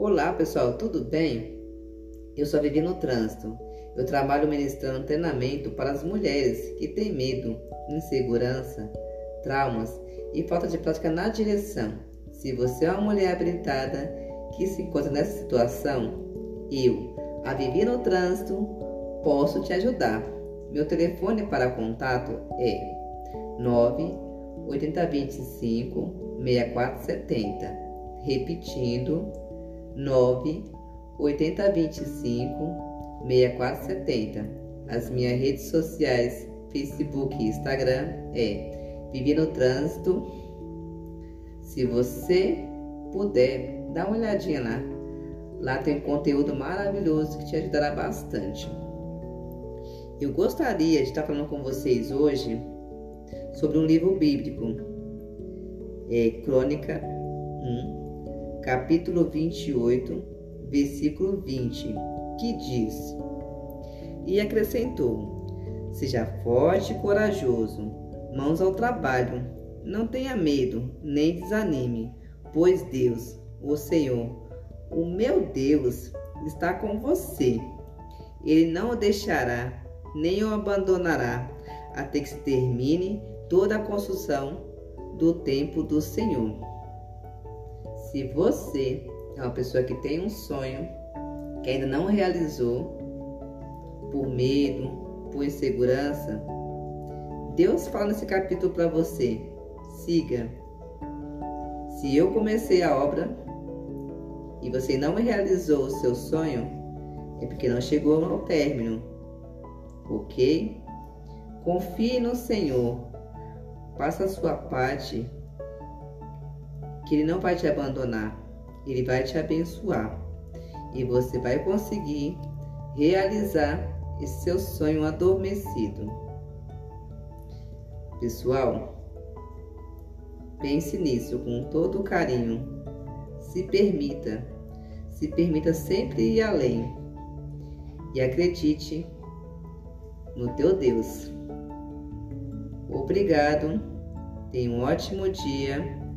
Olá pessoal, tudo bem? Eu sou a Vivi no Trânsito. Eu trabalho ministrando treinamento para as mulheres que têm medo, insegurança, traumas e falta de prática na direção. Se você é uma mulher habilitada que se encontra nessa situação, eu, a Vivi no Trânsito, posso te ajudar. Meu telefone para contato é 9 8025 6470. Repetindo, 9 8025 6470. As minhas redes sociais, Facebook e Instagram é Vivi no Trânsito. Se você puder, dá uma olhadinha lá. Lá tem um conteúdo maravilhoso que te ajudará bastante. Eu gostaria de estar falando com vocês hoje sobre um livro bíblico, é Crônica 1, capítulo 28, versículo 20, que diz: E acrescentou: Seja forte e corajoso, mãos ao trabalho, não tenha medo, nem desanime, pois Deus, o Senhor, o meu Deus, está com você. Ele não o deixará, nem o abandonará, até que se termine toda a construção do templo do Senhor. Se você é uma pessoa que tem um sonho que ainda não realizou, por medo, por insegurança, Deus fala nesse capítulo para você: siga. Se eu comecei a obra e você não realizou o seu sonho, é porque não chegou ao término, ok? Confie no Senhor Faça a sua parte, que Ele não vai te abandonar, Ele vai te abençoar e você vai conseguir realizar esse seu sonho adormecido. Pessoal, pense nisso com todo carinho. Se permita, se permita sempre ir além e acredite no teu Deus. Obrigado, tenha um ótimo dia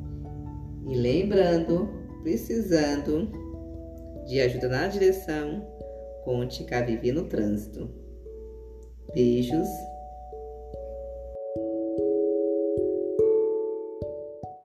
e lembrando, precisando de ajuda na direção, conte com a Vivi no Trânsito. Beijos